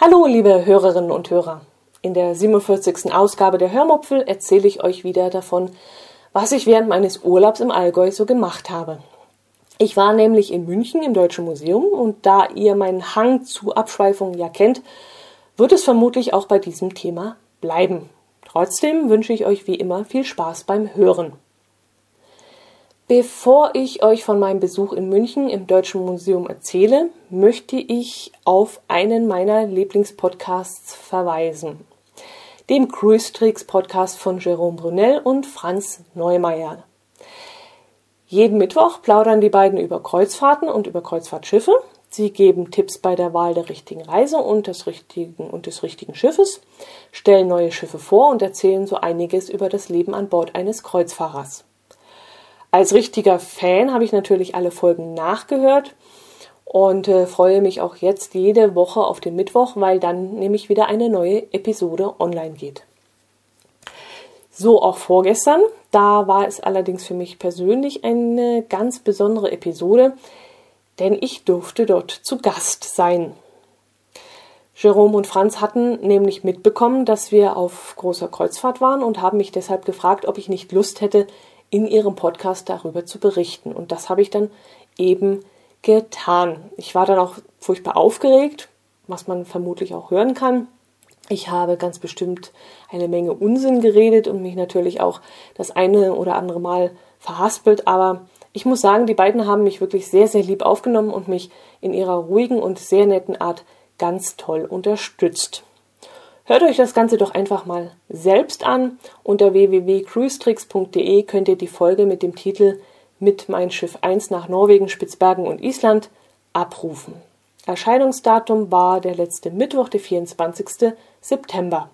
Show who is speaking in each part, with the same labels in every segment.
Speaker 1: Hallo, liebe Hörerinnen und Hörer. In der 47. Ausgabe der Hörmupfel erzähle ich euch wieder davon, was ich während meines Urlaubs im Allgäu so gemacht habe. Ich war nämlich in München im Deutschen Museum und da ihr meinen Hang zu Abschweifungen ja kennt, wird es vermutlich auch bei diesem Thema bleiben. Trotzdem wünsche ich euch wie immer viel Spaß beim Hören. Bevor ich euch von meinem Besuch in München im Deutschen Museum erzähle, möchte ich auf einen meiner Lieblingspodcasts verweisen. Dem Cruise Tricks Podcast von Jerome Brunel und Franz Neumeier. Jeden Mittwoch plaudern die beiden über Kreuzfahrten und über Kreuzfahrtschiffe. Sie geben Tipps bei der Wahl der richtigen Reise und des richtigen, und des richtigen Schiffes, stellen neue Schiffe vor und erzählen so einiges über das Leben an Bord eines Kreuzfahrers. Als richtiger Fan habe ich natürlich alle Folgen nachgehört und äh, freue mich auch jetzt jede Woche auf den Mittwoch, weil dann nämlich wieder eine neue Episode online geht. So auch vorgestern. Da war es allerdings für mich persönlich eine ganz besondere Episode, denn ich durfte dort zu Gast sein. Jerome und Franz hatten nämlich mitbekommen, dass wir auf großer Kreuzfahrt waren und haben mich deshalb gefragt, ob ich nicht Lust hätte, in ihrem Podcast darüber zu berichten. Und das habe ich dann eben getan. Ich war dann auch furchtbar aufgeregt, was man vermutlich auch hören kann. Ich habe ganz bestimmt eine Menge Unsinn geredet und mich natürlich auch das eine oder andere Mal verhaspelt, aber ich muss sagen, die beiden haben mich wirklich sehr, sehr lieb aufgenommen und mich in ihrer ruhigen und sehr netten Art ganz toll unterstützt. Hört euch das Ganze doch einfach mal selbst an. Unter www.cruisetricks.de könnt ihr die Folge mit dem Titel Mit mein Schiff 1 nach Norwegen, Spitzbergen und Island abrufen. Erscheinungsdatum war der letzte Mittwoch, der 24. September.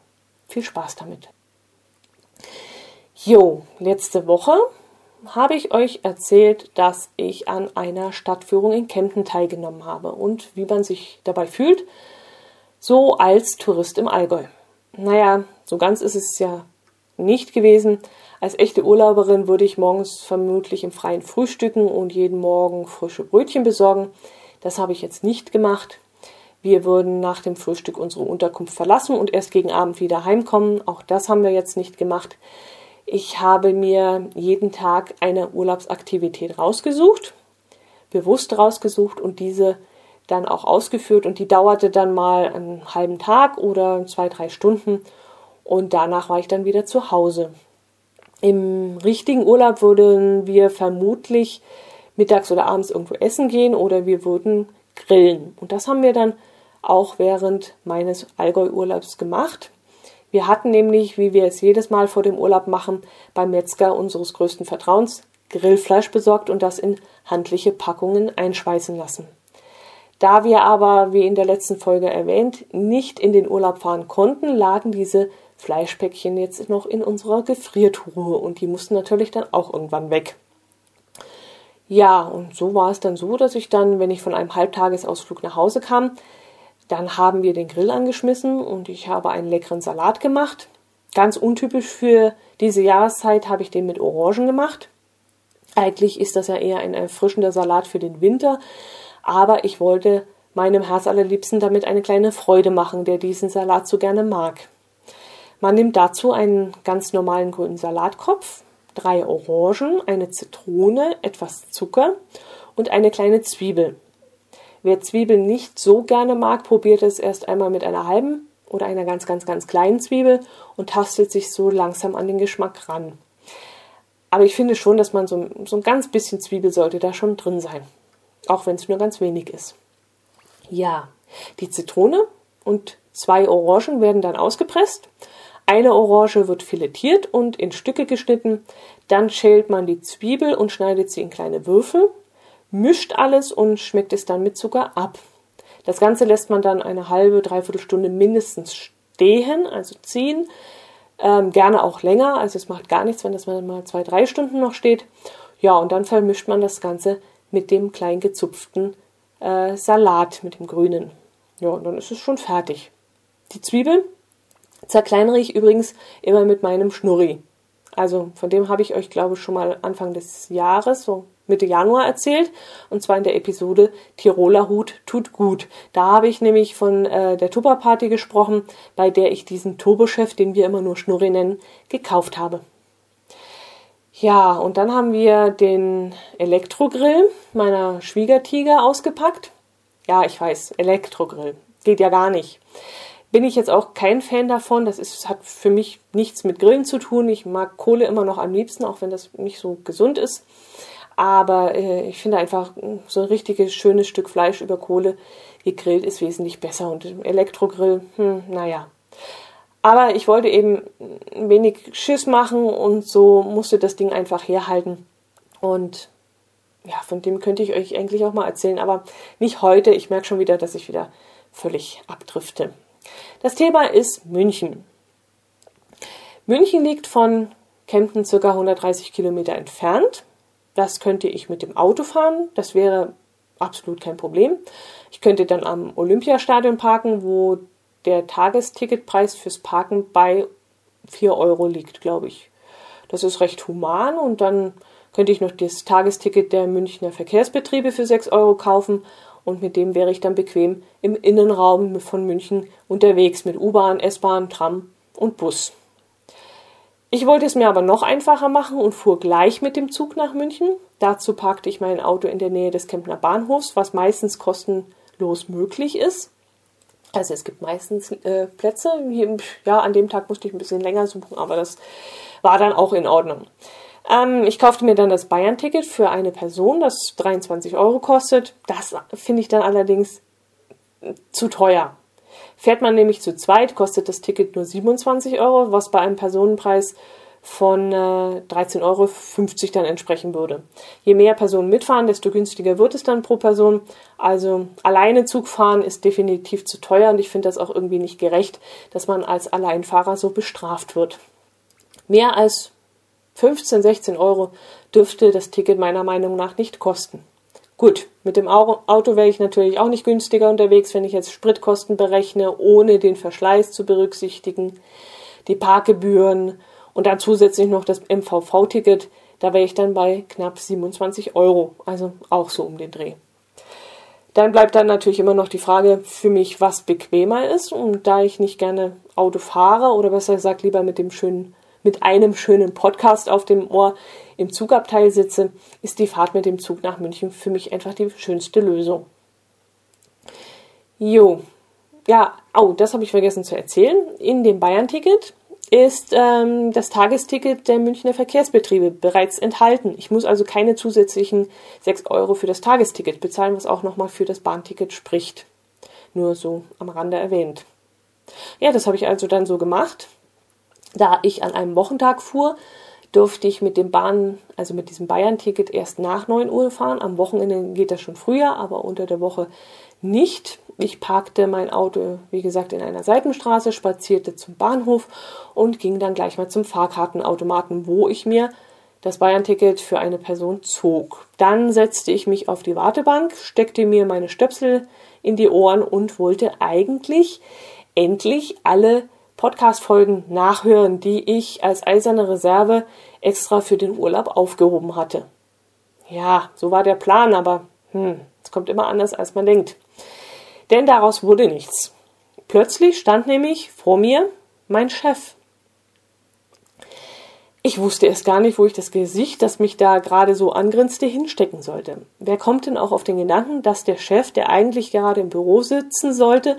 Speaker 1: Viel Spaß damit. Jo, letzte Woche habe ich euch erzählt, dass ich an einer Stadtführung in Kempten teilgenommen habe und wie man sich dabei fühlt, so als Tourist im Allgäu. Naja, so ganz ist es ja nicht gewesen. Als echte Urlauberin würde ich morgens vermutlich im Freien frühstücken und jeden Morgen frische Brötchen besorgen. Das habe ich jetzt nicht gemacht. Wir würden nach dem Frühstück unsere Unterkunft verlassen und erst gegen Abend wieder heimkommen. Auch das haben wir jetzt nicht gemacht. Ich habe mir jeden Tag eine Urlaubsaktivität rausgesucht, bewusst rausgesucht und diese dann auch ausgeführt und die dauerte dann mal einen halben Tag oder zwei, drei Stunden und danach war ich dann wieder zu Hause. Im richtigen Urlaub würden wir vermutlich mittags oder abends irgendwo essen gehen oder wir würden grillen. Und das haben wir dann auch während meines Allgäu-Urlaubs gemacht. Wir hatten nämlich, wie wir es jedes Mal vor dem Urlaub machen, beim Metzger unseres größten Vertrauens Grillfleisch besorgt und das in handliche Packungen einschweißen lassen. Da wir aber, wie in der letzten Folge erwähnt, nicht in den Urlaub fahren konnten, lagen diese Fleischpäckchen jetzt noch in unserer Gefriertruhe und die mussten natürlich dann auch irgendwann weg. Ja, und so war es dann so, dass ich dann, wenn ich von einem Halbtagesausflug nach Hause kam, dann haben wir den Grill angeschmissen und ich habe einen leckeren Salat gemacht. Ganz untypisch für diese Jahreszeit habe ich den mit Orangen gemacht. Eigentlich ist das ja eher ein erfrischender Salat für den Winter, aber ich wollte meinem Herz allerliebsten damit eine kleine Freude machen, der diesen Salat so gerne mag. Man nimmt dazu einen ganz normalen grünen Salatkopf, drei Orangen, eine Zitrone, etwas Zucker und eine kleine Zwiebel. Wer Zwiebeln nicht so gerne mag, probiert es erst einmal mit einer halben oder einer ganz, ganz, ganz kleinen Zwiebel und tastet sich so langsam an den Geschmack ran. Aber ich finde schon, dass man so, so ein ganz bisschen Zwiebel sollte da schon drin sein auch wenn es nur ganz wenig ist. Ja, die Zitrone und zwei Orangen werden dann ausgepresst. Eine Orange wird filetiert und in Stücke geschnitten. Dann schält man die Zwiebel und schneidet sie in kleine Würfel, mischt alles und schmeckt es dann mit Zucker ab. Das Ganze lässt man dann eine halbe, dreiviertel Stunde mindestens stehen, also ziehen. Ähm, gerne auch länger, also es macht gar nichts, wenn das mal zwei, drei Stunden noch steht. Ja, und dann vermischt man das Ganze mit dem klein gezupften äh, Salat, mit dem grünen. Ja, und dann ist es schon fertig. Die Zwiebeln zerkleinere ich übrigens immer mit meinem Schnurri. Also von dem habe ich euch, glaube ich, schon mal Anfang des Jahres, so Mitte Januar erzählt, und zwar in der Episode Tiroler Hut tut gut. Da habe ich nämlich von äh, der Tupperparty gesprochen, bei der ich diesen Turbochef, den wir immer nur Schnurri nennen, gekauft habe. Ja, und dann haben wir den Elektrogrill meiner Schwiegertiger ausgepackt. Ja, ich weiß, Elektrogrill. Geht ja gar nicht. Bin ich jetzt auch kein Fan davon. Das ist, hat für mich nichts mit Grillen zu tun. Ich mag Kohle immer noch am liebsten, auch wenn das nicht so gesund ist. Aber äh, ich finde einfach, so ein richtiges, schönes Stück Fleisch über Kohle gegrillt ist wesentlich besser. Und Elektrogrill, hm, naja. Aber ich wollte eben wenig Schiss machen und so musste das Ding einfach herhalten. Und ja, von dem könnte ich euch eigentlich auch mal erzählen, aber nicht heute. Ich merke schon wieder, dass ich wieder völlig abdrifte. Das Thema ist München. München liegt von Kempten circa 130 Kilometer entfernt. Das könnte ich mit dem Auto fahren. Das wäre absolut kein Problem. Ich könnte dann am Olympiastadion parken, wo der Tagesticketpreis fürs Parken bei 4 Euro liegt, glaube ich. Das ist recht human und dann könnte ich noch das Tagesticket der Münchner Verkehrsbetriebe für 6 Euro kaufen und mit dem wäre ich dann bequem im Innenraum von München unterwegs mit U-Bahn, S-Bahn, Tram und Bus. Ich wollte es mir aber noch einfacher machen und fuhr gleich mit dem Zug nach München. Dazu parkte ich mein Auto in der Nähe des Kempner Bahnhofs, was meistens kostenlos möglich ist. Also es gibt meistens äh, Plätze. Ja, an dem Tag musste ich ein bisschen länger suchen, aber das war dann auch in Ordnung. Ähm, ich kaufte mir dann das Bayern-Ticket für eine Person, das 23 Euro kostet. Das finde ich dann allerdings zu teuer. Fährt man nämlich zu zweit, kostet das Ticket nur 27 Euro, was bei einem Personenpreis von äh, 13,50 Euro dann entsprechen würde. Je mehr Personen mitfahren, desto günstiger wird es dann pro Person. Also alleine Zug fahren ist definitiv zu teuer und ich finde das auch irgendwie nicht gerecht, dass man als Alleinfahrer so bestraft wird. Mehr als 15, 16 Euro dürfte das Ticket meiner Meinung nach nicht kosten. Gut, mit dem Auto wäre ich natürlich auch nicht günstiger unterwegs, wenn ich jetzt Spritkosten berechne, ohne den Verschleiß zu berücksichtigen, die Parkgebühren und dann zusätzlich noch das MVV-Ticket, da wäre ich dann bei knapp 27 Euro, also auch so um den Dreh. Dann bleibt dann natürlich immer noch die Frage für mich, was bequemer ist. Und da ich nicht gerne Auto fahre oder besser gesagt lieber mit dem schönen, mit einem schönen Podcast auf dem Ohr im Zugabteil sitze, ist die Fahrt mit dem Zug nach München für mich einfach die schönste Lösung. Jo. Ja, oh, das habe ich vergessen zu erzählen. In dem Bayern-Ticket ist ähm, das Tagesticket der Münchner Verkehrsbetriebe bereits enthalten. Ich muss also keine zusätzlichen 6 Euro für das Tagesticket bezahlen, was auch nochmal für das Bahnticket spricht. Nur so am Rande erwähnt. Ja, das habe ich also dann so gemacht. Da ich an einem Wochentag fuhr, durfte ich mit dem Bahn, also mit diesem Bayern-Ticket erst nach 9 Uhr fahren. Am Wochenende geht das schon früher, aber unter der Woche nicht. Ich parkte mein Auto, wie gesagt, in einer Seitenstraße, spazierte zum Bahnhof und ging dann gleich mal zum Fahrkartenautomaten, wo ich mir das Bayern-Ticket für eine Person zog. Dann setzte ich mich auf die Wartebank, steckte mir meine Stöpsel in die Ohren und wollte eigentlich endlich alle Podcast-Folgen nachhören, die ich als eiserne Reserve extra für den Urlaub aufgehoben hatte. Ja, so war der Plan, aber hm, es kommt immer anders, als man denkt. Denn daraus wurde nichts. Plötzlich stand nämlich vor mir mein Chef. Ich wusste erst gar nicht, wo ich das Gesicht, das mich da gerade so angrinste, hinstecken sollte. Wer kommt denn auch auf den Gedanken, dass der Chef, der eigentlich gerade im Büro sitzen sollte,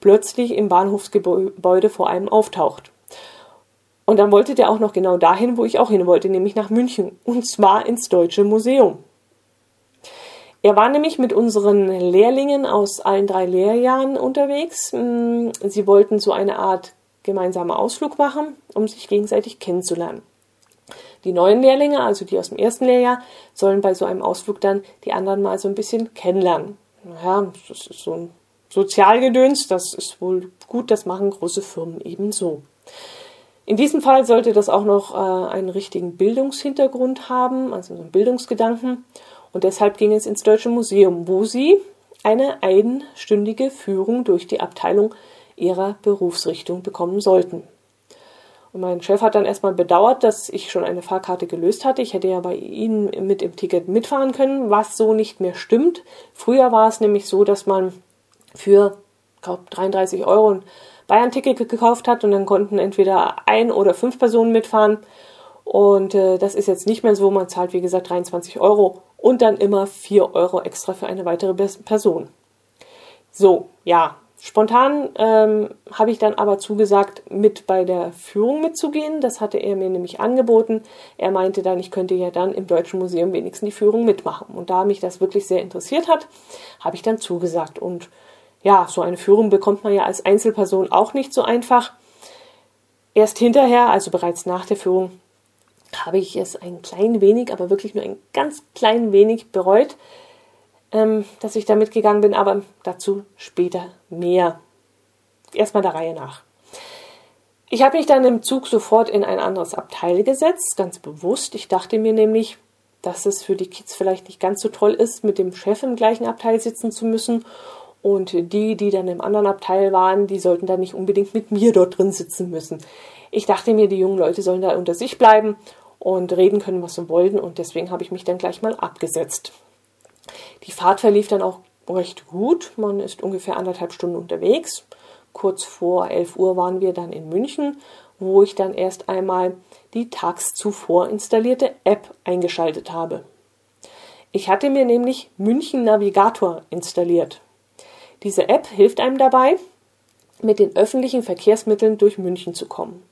Speaker 1: plötzlich im Bahnhofsgebäude vor einem auftaucht? Und dann wollte der auch noch genau dahin, wo ich auch hin wollte, nämlich nach München, und zwar ins Deutsche Museum. Er war nämlich mit unseren Lehrlingen aus allen drei Lehrjahren unterwegs. Mm, sie wollten so eine Art gemeinsamer Ausflug machen, um sich gegenseitig kennenzulernen. Die neuen Lehrlinge, also die aus dem ersten Lehrjahr, sollen bei so einem Ausflug dann die anderen mal so ein bisschen kennenlernen. Naja, das ist so ein Sozialgedöns, das ist wohl gut, das machen große Firmen ebenso. In diesem Fall sollte das auch noch äh, einen richtigen Bildungshintergrund haben, also so einen Bildungsgedanken. Und deshalb ging es ins Deutsche Museum, wo sie eine einstündige Führung durch die Abteilung ihrer Berufsrichtung bekommen sollten. Und mein Chef hat dann erstmal bedauert, dass ich schon eine Fahrkarte gelöst hatte. Ich hätte ja bei Ihnen mit im Ticket mitfahren können, was so nicht mehr stimmt. Früher war es nämlich so, dass man für, glaube 33 Euro ein Bayern-Ticket gekauft hat und dann konnten entweder ein oder fünf Personen mitfahren. Und äh, das ist jetzt nicht mehr so. Man zahlt, wie gesagt, 23 Euro und dann immer 4 Euro extra für eine weitere Person. So, ja, Spontan ähm, habe ich dann aber zugesagt, mit bei der Führung mitzugehen. Das hatte er mir nämlich angeboten. Er meinte dann, ich könnte ja dann im Deutschen Museum wenigstens die Führung mitmachen. Und da mich das wirklich sehr interessiert hat, habe ich dann zugesagt. Und ja, so eine Führung bekommt man ja als Einzelperson auch nicht so einfach. Erst hinterher, also bereits nach der Führung, habe ich es ein klein wenig, aber wirklich nur ein ganz klein wenig bereut, ähm, dass ich da mitgegangen bin, aber dazu später mehr. Erstmal der Reihe nach. Ich habe mich dann im Zug sofort in ein anderes Abteil gesetzt, ganz bewusst. Ich dachte mir nämlich, dass es für die Kids vielleicht nicht ganz so toll ist, mit dem Chef im gleichen Abteil sitzen zu müssen. Und die, die dann im anderen Abteil waren, die sollten dann nicht unbedingt mit mir dort drin sitzen müssen. Ich dachte mir, die jungen Leute sollen da unter sich bleiben und reden können, was sie wollten. Und deswegen habe ich mich dann gleich mal abgesetzt. Die Fahrt verlief dann auch recht gut. Man ist ungefähr anderthalb Stunden unterwegs. Kurz vor 11 Uhr waren wir dann in München, wo ich dann erst einmal die tags zuvor installierte App eingeschaltet habe. Ich hatte mir nämlich München Navigator installiert. Diese App hilft einem dabei, mit den öffentlichen Verkehrsmitteln durch München zu kommen.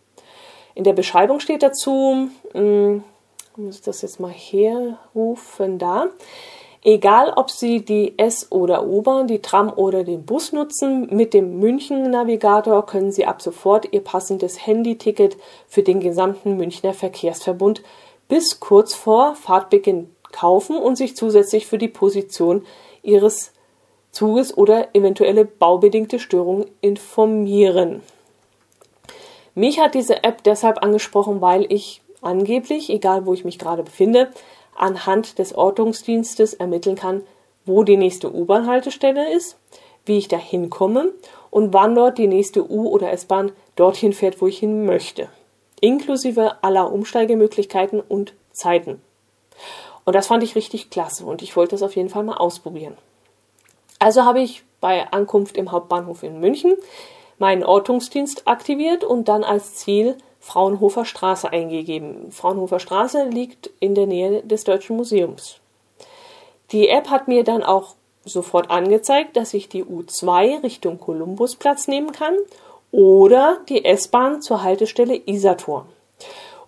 Speaker 1: In der Beschreibung steht dazu, hm, ich muss das jetzt mal herrufen da, Egal, ob Sie die S- oder U-Bahn, die Tram oder den Bus nutzen, mit dem München-Navigator können Sie ab sofort Ihr passendes Handyticket für den gesamten Münchner Verkehrsverbund bis kurz vor Fahrtbeginn kaufen und sich zusätzlich für die Position Ihres Zuges oder eventuelle baubedingte Störungen informieren. Mich hat diese App deshalb angesprochen, weil ich angeblich, egal wo ich mich gerade befinde, anhand des Ortungsdienstes ermitteln kann, wo die nächste U-Bahn-Haltestelle ist, wie ich da hinkomme und wann dort die nächste U- oder S-Bahn dorthin fährt, wo ich hin möchte. Inklusive aller Umsteigemöglichkeiten und Zeiten. Und das fand ich richtig klasse und ich wollte das auf jeden Fall mal ausprobieren. Also habe ich bei Ankunft im Hauptbahnhof in München meinen Ortungsdienst aktiviert und dann als Ziel Fraunhofer Straße eingegeben. Fraunhofer Straße liegt in der Nähe des Deutschen Museums. Die App hat mir dann auch sofort angezeigt, dass ich die U2 Richtung Kolumbusplatz nehmen kann oder die S-Bahn zur Haltestelle Isator.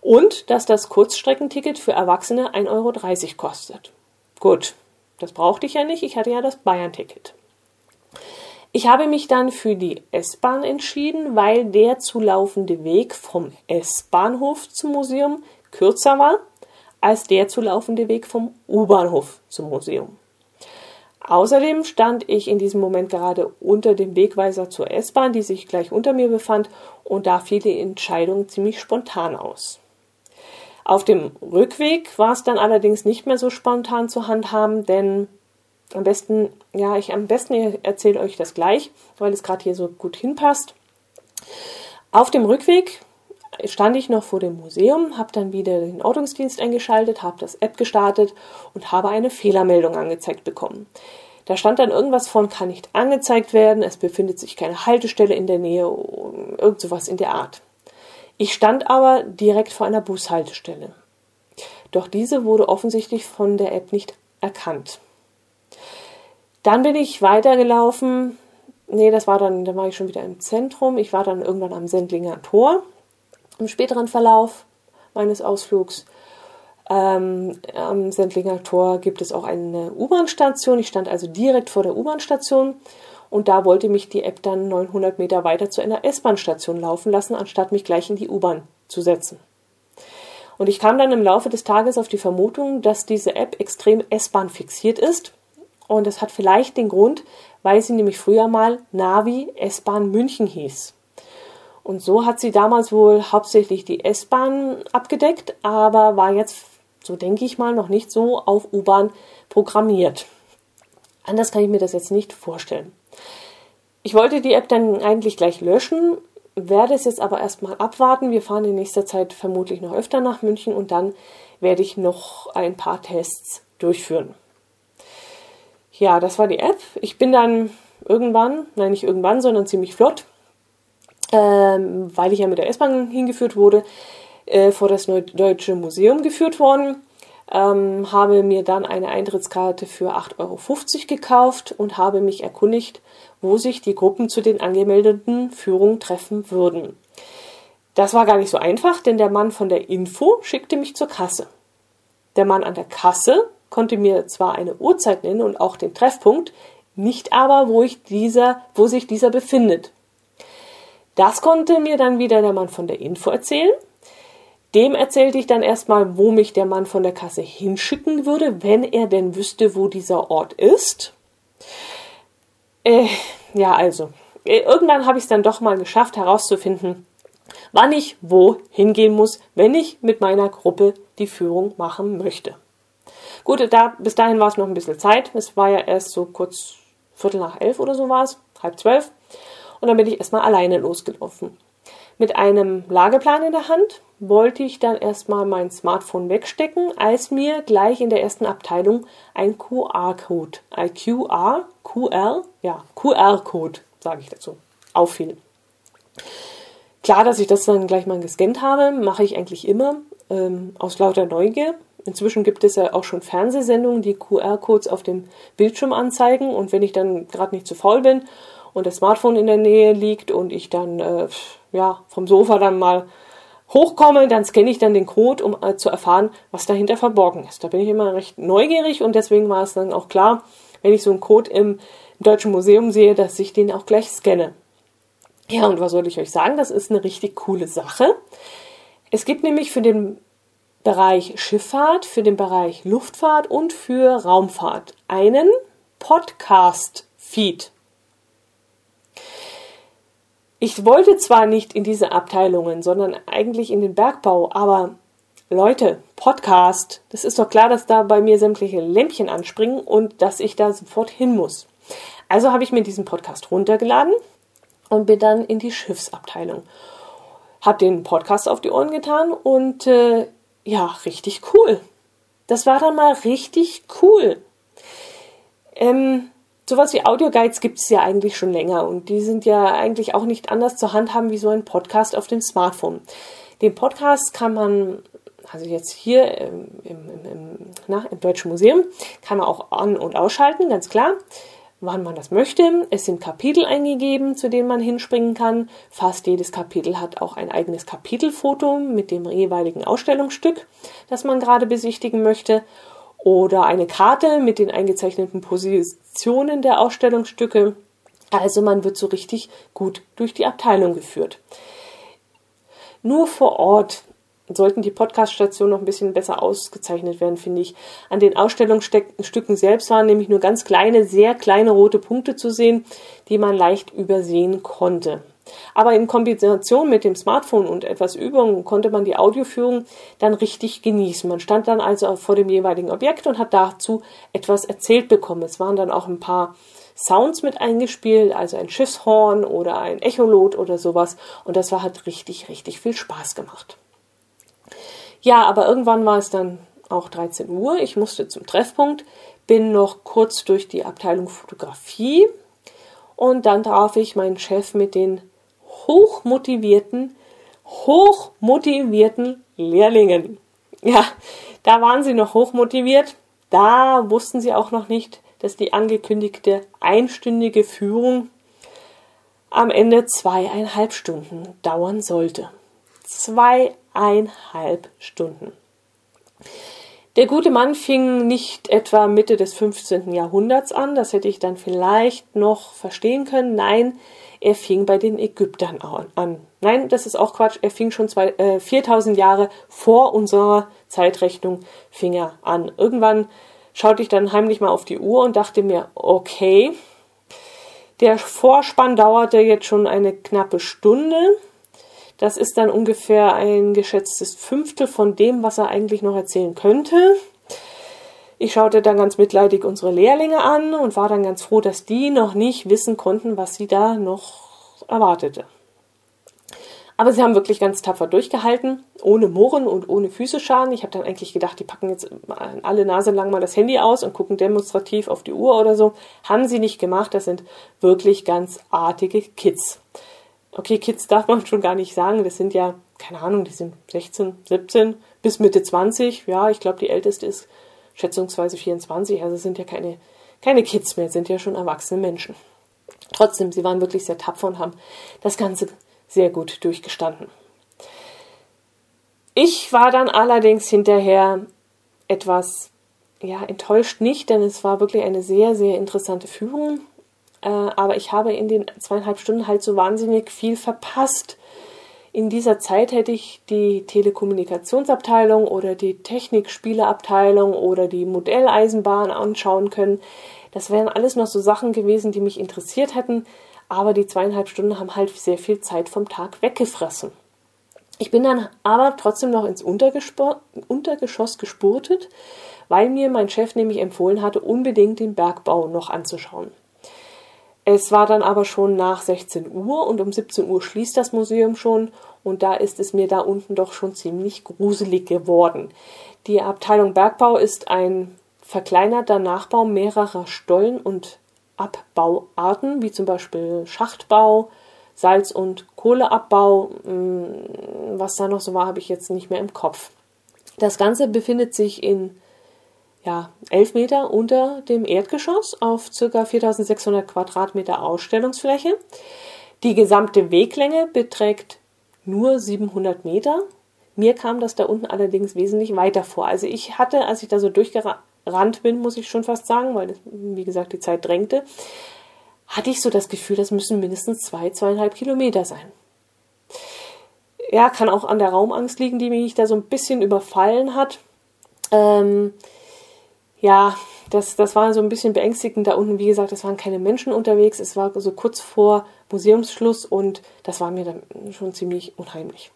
Speaker 1: Und dass das Kurzstreckenticket für Erwachsene 1,30 Euro kostet. Gut, das brauchte ich ja nicht, ich hatte ja das Bayern-Ticket. Ich habe mich dann für die S-Bahn entschieden, weil der zu laufende Weg vom S-Bahnhof zum Museum kürzer war als der zu laufende Weg vom U-Bahnhof zum Museum. Außerdem stand ich in diesem Moment gerade unter dem Wegweiser zur S-Bahn, die sich gleich unter mir befand, und da fiel die Entscheidung ziemlich spontan aus. Auf dem Rückweg war es dann allerdings nicht mehr so spontan zu handhaben, denn am besten, ja, ich am besten erzähle euch das gleich, weil es gerade hier so gut hinpasst. Auf dem Rückweg stand ich noch vor dem Museum, habe dann wieder den Ortungsdienst eingeschaltet, habe das App gestartet und habe eine Fehlermeldung angezeigt bekommen. Da stand dann irgendwas von kann nicht angezeigt werden, es befindet sich keine Haltestelle in der Nähe, irgend sowas in der Art. Ich stand aber direkt vor einer Bushaltestelle. Doch diese wurde offensichtlich von der App nicht erkannt. Dann bin ich weitergelaufen. Nee, das war dann, da war ich schon wieder im Zentrum. Ich war dann irgendwann am Sendlinger Tor im späteren Verlauf meines Ausflugs. Ähm, am Sendlinger Tor gibt es auch eine U-Bahn-Station. Ich stand also direkt vor der U-Bahn-Station und da wollte mich die App dann 900 Meter weiter zu einer S-Bahn-Station laufen lassen, anstatt mich gleich in die U-Bahn zu setzen. Und ich kam dann im Laufe des Tages auf die Vermutung, dass diese App extrem S-Bahn fixiert ist und es hat vielleicht den Grund, weil sie nämlich früher mal Navi S-Bahn München hieß. Und so hat sie damals wohl hauptsächlich die S-Bahn abgedeckt, aber war jetzt, so denke ich mal, noch nicht so auf U-Bahn programmiert. Anders kann ich mir das jetzt nicht vorstellen. Ich wollte die App dann eigentlich gleich löschen, werde es jetzt aber erstmal abwarten. Wir fahren in nächster Zeit vermutlich noch öfter nach München und dann werde ich noch ein paar Tests durchführen. Ja, das war die App. Ich bin dann irgendwann, nein, nicht irgendwann, sondern ziemlich flott, ähm, weil ich ja mit der S-Bahn hingeführt wurde, äh, vor das Deutsche Museum geführt worden. Ähm, habe mir dann eine Eintrittskarte für 8,50 Euro gekauft und habe mich erkundigt, wo sich die Gruppen zu den angemeldeten Führungen treffen würden. Das war gar nicht so einfach, denn der Mann von der Info schickte mich zur Kasse. Der Mann an der Kasse konnte mir zwar eine Uhrzeit nennen und auch den Treffpunkt, nicht aber, wo, dieser, wo sich dieser befindet. Das konnte mir dann wieder der Mann von der Info erzählen. Dem erzählte ich dann erstmal, wo mich der Mann von der Kasse hinschicken würde, wenn er denn wüsste, wo dieser Ort ist. Äh, ja, also, äh, irgendwann habe ich es dann doch mal geschafft herauszufinden, wann ich wo hingehen muss, wenn ich mit meiner Gruppe die Führung machen möchte. Gut, da, bis dahin war es noch ein bisschen Zeit. Es war ja erst so kurz Viertel nach elf oder so war es, halb zwölf. Und dann bin ich erstmal alleine losgelaufen. Mit einem Lageplan in der Hand wollte ich dann erstmal mein Smartphone wegstecken, als mir gleich in der ersten Abteilung ein QR-Code, ein QR, QR, ja, QR-Code, sage ich dazu, auffiel. Klar, dass ich das dann gleich mal gescannt habe, mache ich eigentlich immer ähm, aus lauter Neugier. Inzwischen gibt es ja auch schon Fernsehsendungen, die QR-Codes auf dem Bildschirm anzeigen. Und wenn ich dann gerade nicht zu faul bin und das Smartphone in der Nähe liegt und ich dann äh, ja vom Sofa dann mal hochkomme, dann scanne ich dann den Code, um äh, zu erfahren, was dahinter verborgen ist. Da bin ich immer recht neugierig und deswegen war es dann auch klar, wenn ich so einen Code im, im Deutschen Museum sehe, dass ich den auch gleich scanne. Ja, und was soll ich euch sagen? Das ist eine richtig coole Sache. Es gibt nämlich für den Bereich Schifffahrt, für den Bereich Luftfahrt und für Raumfahrt einen Podcast-Feed. Ich wollte zwar nicht in diese Abteilungen, sondern eigentlich in den Bergbau, aber Leute, Podcast, das ist doch klar, dass da bei mir sämtliche Lämpchen anspringen und dass ich da sofort hin muss. Also habe ich mir diesen Podcast runtergeladen und bin dann in die Schiffsabteilung. Hab den Podcast auf die Ohren getan und äh, ja, richtig cool. Das war dann mal richtig cool. Ähm, sowas wie Audioguides gibt es ja eigentlich schon länger und die sind ja eigentlich auch nicht anders zu handhaben wie so ein Podcast auf dem Smartphone. Den Podcast kann man, also jetzt hier im, im, im, na, im Deutschen Museum, kann man auch an- und ausschalten, ganz klar wann man das möchte. Es sind Kapitel eingegeben, zu denen man hinspringen kann. Fast jedes Kapitel hat auch ein eigenes Kapitelfoto mit dem jeweiligen Ausstellungsstück, das man gerade besichtigen möchte oder eine Karte mit den eingezeichneten Positionen der Ausstellungsstücke. Also man wird so richtig gut durch die Abteilung geführt. Nur vor Ort sollten die Podcast-Stationen noch ein bisschen besser ausgezeichnet werden, finde ich. An den Ausstellungsstücken selbst waren nämlich nur ganz kleine, sehr kleine rote Punkte zu sehen, die man leicht übersehen konnte. Aber in Kombination mit dem Smartphone und etwas Übung konnte man die Audioführung dann richtig genießen. Man stand dann also vor dem jeweiligen Objekt und hat dazu etwas erzählt bekommen. Es waren dann auch ein paar Sounds mit eingespielt, also ein Schiffshorn oder ein Echolot oder sowas. Und das war hat richtig, richtig viel Spaß gemacht. Ja, aber irgendwann war es dann auch 13 Uhr. Ich musste zum Treffpunkt, bin noch kurz durch die Abteilung Fotografie und dann traf ich meinen Chef mit den hochmotivierten, hochmotivierten Lehrlingen. Ja, da waren sie noch hochmotiviert. Da wussten sie auch noch nicht, dass die angekündigte einstündige Führung am Ende zweieinhalb Stunden dauern sollte. Zweieinhalb Stunden. Der gute Mann fing nicht etwa Mitte des 15. Jahrhunderts an, das hätte ich dann vielleicht noch verstehen können. Nein, er fing bei den Ägyptern an. Nein, das ist auch Quatsch. Er fing schon zwei, äh, 4000 Jahre vor unserer Zeitrechnung fing er an. Irgendwann schaute ich dann heimlich mal auf die Uhr und dachte mir, okay, der Vorspann dauerte jetzt schon eine knappe Stunde. Das ist dann ungefähr ein geschätztes Fünftel von dem, was er eigentlich noch erzählen könnte. Ich schaute dann ganz mitleidig unsere Lehrlinge an und war dann ganz froh, dass die noch nicht wissen konnten, was sie da noch erwartete. Aber sie haben wirklich ganz tapfer durchgehalten, ohne Murren und ohne Füße schaden. Ich habe dann eigentlich gedacht, die packen jetzt alle Nase lang mal das Handy aus und gucken demonstrativ auf die Uhr oder so. Haben sie nicht gemacht. Das sind wirklich ganz artige Kids. Okay, Kids darf man schon gar nicht sagen. Das sind ja, keine Ahnung, die sind 16, 17 bis Mitte 20. Ja, ich glaube, die älteste ist schätzungsweise 24. Also sind ja keine, keine Kids mehr, sind ja schon erwachsene Menschen. Trotzdem, sie waren wirklich sehr tapfer und haben das Ganze sehr gut durchgestanden. Ich war dann allerdings hinterher etwas ja, enttäuscht nicht, denn es war wirklich eine sehr, sehr interessante Führung. Äh, aber ich habe in den zweieinhalb Stunden halt so wahnsinnig viel verpasst. In dieser Zeit hätte ich die Telekommunikationsabteilung oder die Technikspieleabteilung oder die Modelleisenbahn anschauen können. Das wären alles noch so Sachen gewesen, die mich interessiert hätten aber die zweieinhalb Stunden haben halt sehr viel Zeit vom Tag weggefressen. Ich bin dann aber trotzdem noch ins Untergeschoss gespurtet, weil mir mein Chef nämlich empfohlen hatte, unbedingt den Bergbau noch anzuschauen. Es war dann aber schon nach 16 Uhr und um 17 Uhr schließt das Museum schon und da ist es mir da unten doch schon ziemlich gruselig geworden. Die Abteilung Bergbau ist ein verkleinerter Nachbau mehrerer Stollen und Abbauarten, wie zum Beispiel Schachtbau, Salz- und Kohleabbau. Mm, was da noch so war, habe ich jetzt nicht mehr im Kopf. Das Ganze befindet sich in ja, 11 Meter unter dem Erdgeschoss auf ca. 4600 Quadratmeter Ausstellungsfläche. Die gesamte Weglänge beträgt nur 700 Meter. Mir kam das da unten allerdings wesentlich weiter vor. Also ich hatte, als ich da so durchgerannt bin, muss ich schon fast sagen, weil, wie gesagt, die Zeit drängte, hatte ich so das Gefühl, das müssen mindestens zwei, zweieinhalb Kilometer sein. Ja, kann auch an der Raumangst liegen, die mich da so ein bisschen überfallen hat. Ähm, ja, das, das war so ein bisschen beängstigend da unten. Wie gesagt, es waren keine Menschen unterwegs. Es war so kurz vor Museumsschluss und das war mir dann schon ziemlich unheimlich.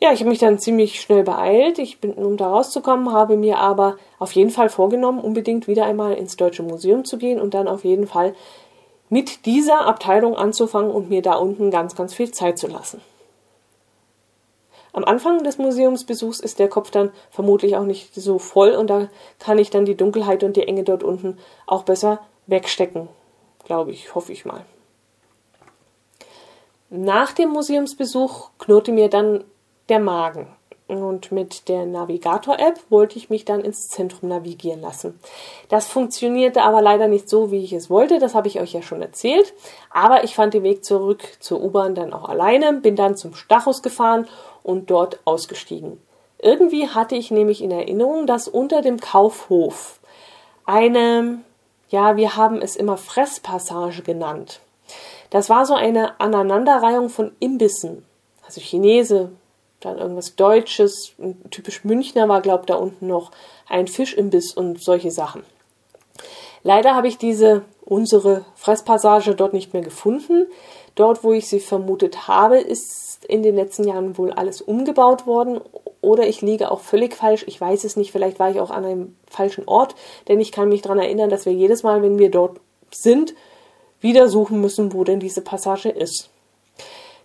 Speaker 1: Ja, ich habe mich dann ziemlich schnell beeilt. Ich bin, um da rauszukommen, habe mir aber auf jeden Fall vorgenommen, unbedingt wieder einmal ins Deutsche Museum zu gehen und dann auf jeden Fall mit dieser Abteilung anzufangen und mir da unten ganz, ganz viel Zeit zu lassen. Am Anfang des Museumsbesuchs ist der Kopf dann vermutlich auch nicht so voll und da kann ich dann die Dunkelheit und die Enge dort unten auch besser wegstecken, glaube ich, hoffe ich mal. Nach dem Museumsbesuch knurrte mir dann der Magen. Und mit der Navigator-App wollte ich mich dann ins Zentrum navigieren lassen. Das funktionierte aber leider nicht so, wie ich es wollte. Das habe ich euch ja schon erzählt. Aber ich fand den Weg zurück zur U-Bahn dann auch alleine, bin dann zum Stachus gefahren und dort ausgestiegen. Irgendwie hatte ich nämlich in Erinnerung, dass unter dem Kaufhof eine, ja, wir haben es immer Fresspassage genannt. Das war so eine Aneinanderreihung von Imbissen. Also Chinese, dann irgendwas Deutsches, typisch Münchner war, glaubt da unten noch ein Fischimbiss und solche Sachen. Leider habe ich diese unsere Fresspassage dort nicht mehr gefunden. Dort, wo ich sie vermutet habe, ist in den letzten Jahren wohl alles umgebaut worden oder ich liege auch völlig falsch. Ich weiß es nicht. Vielleicht war ich auch an einem falschen Ort, denn ich kann mich daran erinnern, dass wir jedes Mal, wenn wir dort sind, wieder suchen müssen, wo denn diese Passage ist.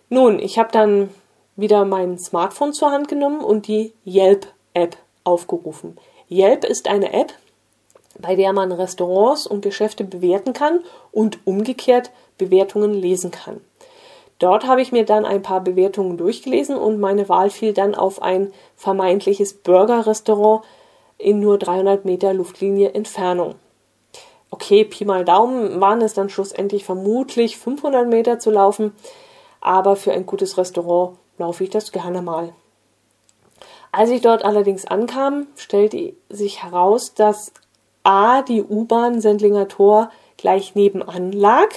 Speaker 1: Nun, ich habe dann wieder mein Smartphone zur Hand genommen und die Yelp-App aufgerufen. Yelp ist eine App, bei der man Restaurants und Geschäfte bewerten kann und umgekehrt Bewertungen lesen kann. Dort habe ich mir dann ein paar Bewertungen durchgelesen und meine Wahl fiel dann auf ein vermeintliches Burger-Restaurant in nur 300 Meter Luftlinie Entfernung. Okay, Pi mal Daumen waren es dann schlussendlich vermutlich 500 Meter zu laufen, aber für ein gutes Restaurant laufe ich das gerne mal. Als ich dort allerdings ankam, stellte sich heraus, dass A, die U-Bahn Sendlinger Tor gleich nebenan lag.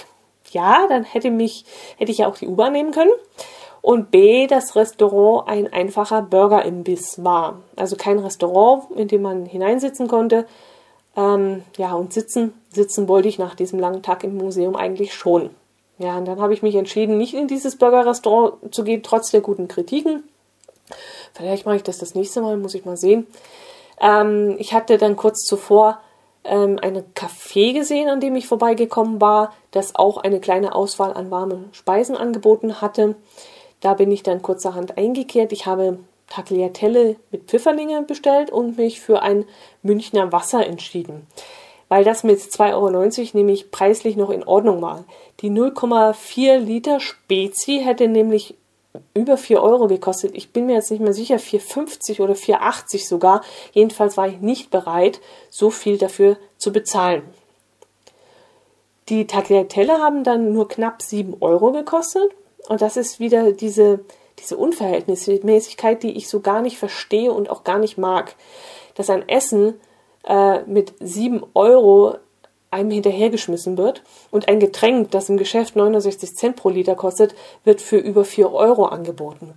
Speaker 1: Ja, dann hätte mich, hätte ich ja auch die U-Bahn nehmen können. Und B, das Restaurant ein einfacher Burgerimbiss war. Also kein Restaurant, in dem man hineinsitzen konnte. Ähm, ja, und sitzen, sitzen wollte ich nach diesem langen Tag im Museum eigentlich schon. Ja, und dann habe ich mich entschieden, nicht in dieses Burger-Restaurant zu gehen, trotz der guten Kritiken. Vielleicht mache ich das das nächste Mal, muss ich mal sehen. Ähm, ich hatte dann kurz zuvor ähm, ein Café gesehen, an dem ich vorbeigekommen war, das auch eine kleine Auswahl an warmen Speisen angeboten hatte. Da bin ich dann kurzerhand eingekehrt. Ich habe Tagliatelle mit Pfifferlinge bestellt und mich für ein Münchner Wasser entschieden. Weil das mit 2,90 Euro nämlich preislich noch in Ordnung war. Die 0,4 Liter Spezi hätte nämlich über 4 Euro gekostet. Ich bin mir jetzt nicht mehr sicher, 4,50 oder 4,80 sogar. Jedenfalls war ich nicht bereit, so viel dafür zu bezahlen. Die Tagliatelle haben dann nur knapp 7 Euro gekostet. Und das ist wieder diese, diese Unverhältnismäßigkeit, die ich so gar nicht verstehe und auch gar nicht mag. Dass ein Essen äh, mit 7 Euro einem hinterhergeschmissen wird und ein Getränk, das im Geschäft 69 Cent pro Liter kostet, wird für über 4 Euro angeboten.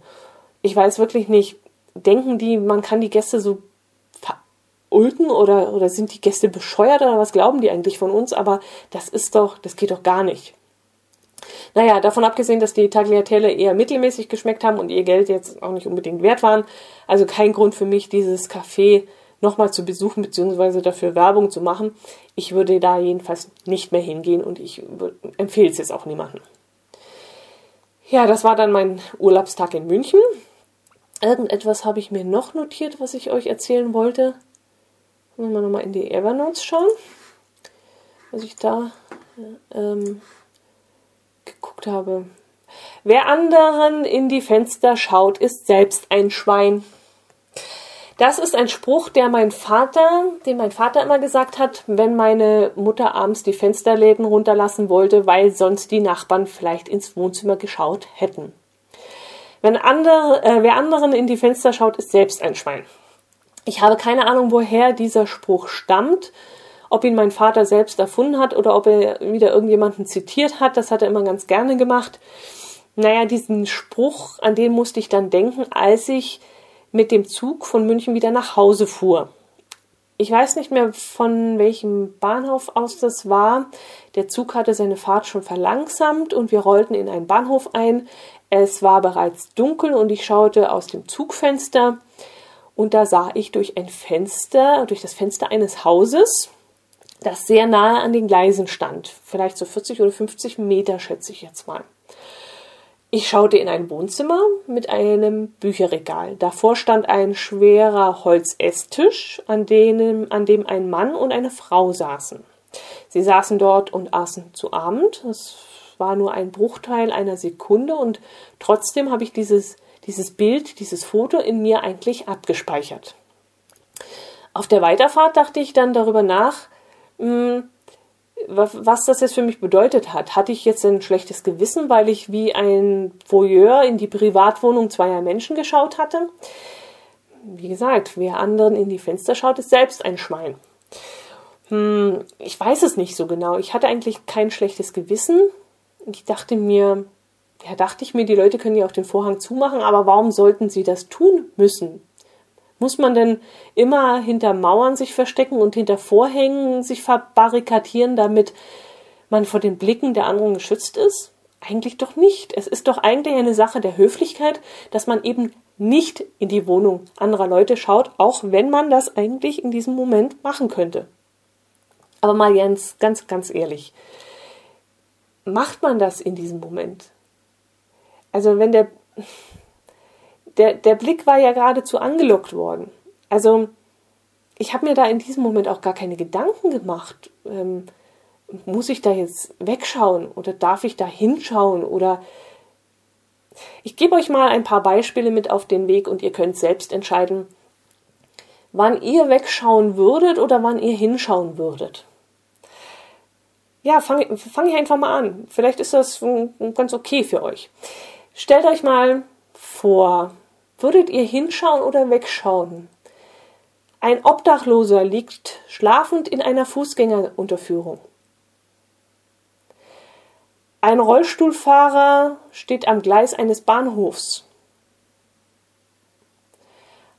Speaker 1: Ich weiß wirklich nicht, denken die, man kann die Gäste so verulken oder, oder sind die Gäste bescheuert oder was glauben die eigentlich von uns? Aber das ist doch, das geht doch gar nicht. Naja, davon abgesehen, dass die Tagliatelle eher mittelmäßig geschmeckt haben und ihr Geld jetzt auch nicht unbedingt wert waren, also kein Grund für mich, dieses Café nochmal zu besuchen bzw. dafür Werbung zu machen. Ich würde da jedenfalls nicht mehr hingehen und ich empfehle es jetzt auch niemandem. Ja, das war dann mein Urlaubstag in München. Irgendetwas habe ich mir noch notiert, was ich euch erzählen wollte. Wollen wir nochmal in die Evernotes schauen, was ich da ähm, geguckt habe. Wer anderen in die Fenster schaut, ist selbst ein Schwein. Das ist ein Spruch, der mein Vater, den mein Vater immer gesagt hat, wenn meine Mutter abends die Fensterläden runterlassen wollte, weil sonst die Nachbarn vielleicht ins Wohnzimmer geschaut hätten. Wenn andere, äh, wer anderen in die Fenster schaut, ist selbst ein Schwein. Ich habe keine Ahnung, woher dieser Spruch stammt, ob ihn mein Vater selbst erfunden hat oder ob er wieder irgendjemanden zitiert hat. Das hat er immer ganz gerne gemacht. Naja, diesen Spruch, an den musste ich dann denken, als ich mit dem Zug von München wieder nach Hause fuhr. Ich weiß nicht mehr, von welchem Bahnhof aus das war. Der Zug hatte seine Fahrt schon verlangsamt und wir rollten in einen Bahnhof ein. Es war bereits dunkel und ich schaute aus dem Zugfenster und da sah ich durch ein Fenster, durch das Fenster eines Hauses, das sehr nahe an den Gleisen stand. Vielleicht so 40 oder 50 Meter, schätze ich jetzt mal. Ich schaute in ein Wohnzimmer mit einem Bücherregal. Davor stand ein schwerer Holzesstisch, an, denen, an dem ein Mann und eine Frau saßen. Sie saßen dort und aßen zu Abend. Es war nur ein Bruchteil einer Sekunde und trotzdem habe ich dieses, dieses Bild, dieses Foto in mir eigentlich abgespeichert. Auf der Weiterfahrt dachte ich dann darüber nach, mh, hm, was das jetzt für mich bedeutet hat. Hatte ich jetzt ein schlechtes Gewissen, weil ich wie ein Voyeur in die Privatwohnung zweier Menschen geschaut hatte? Wie gesagt, wer anderen in die Fenster schaut, ist selbst ein Schwein. Hm, ich weiß es nicht so genau. Ich hatte eigentlich kein schlechtes Gewissen. Ich dachte mir, ja, dachte ich mir, die Leute können ja auch den Vorhang zumachen, aber warum sollten sie das tun müssen? Muss man denn immer hinter Mauern sich verstecken und hinter Vorhängen sich verbarrikadieren, damit man vor den Blicken der anderen geschützt ist? Eigentlich doch nicht. Es ist doch eigentlich eine Sache der Höflichkeit, dass man eben nicht in die Wohnung anderer Leute schaut, auch wenn man das eigentlich in diesem Moment machen könnte. Aber mal Jens, ganz, ganz ehrlich, macht man das in diesem Moment? Also wenn der, der, der Blick war ja geradezu angelockt worden. Also ich habe mir da in diesem Moment auch gar keine Gedanken gemacht. Ähm, muss ich da jetzt wegschauen oder darf ich da hinschauen oder ich gebe euch mal ein paar Beispiele mit auf den Weg und ihr könnt selbst entscheiden, wann ihr wegschauen würdet oder wann ihr hinschauen würdet. Ja, fange fang ich einfach mal an. Vielleicht ist das ganz okay für euch. Stellt euch mal vor, Würdet ihr hinschauen oder wegschauen? Ein Obdachloser liegt schlafend in einer Fußgängerunterführung. Ein Rollstuhlfahrer steht am Gleis eines Bahnhofs.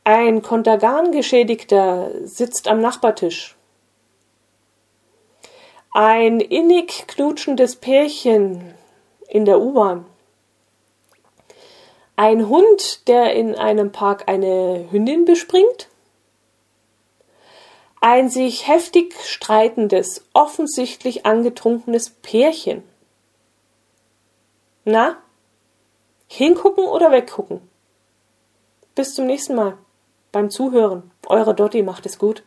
Speaker 1: Ein Kontergan-Geschädigter sitzt am Nachbartisch. Ein innig knutschendes Pärchen in der U-Bahn. Ein Hund, der in einem Park eine Hündin bespringt. Ein sich heftig streitendes, offensichtlich angetrunkenes Pärchen. Na? Hingucken oder weggucken. Bis zum nächsten Mal beim Zuhören. Eure Dotti macht es gut.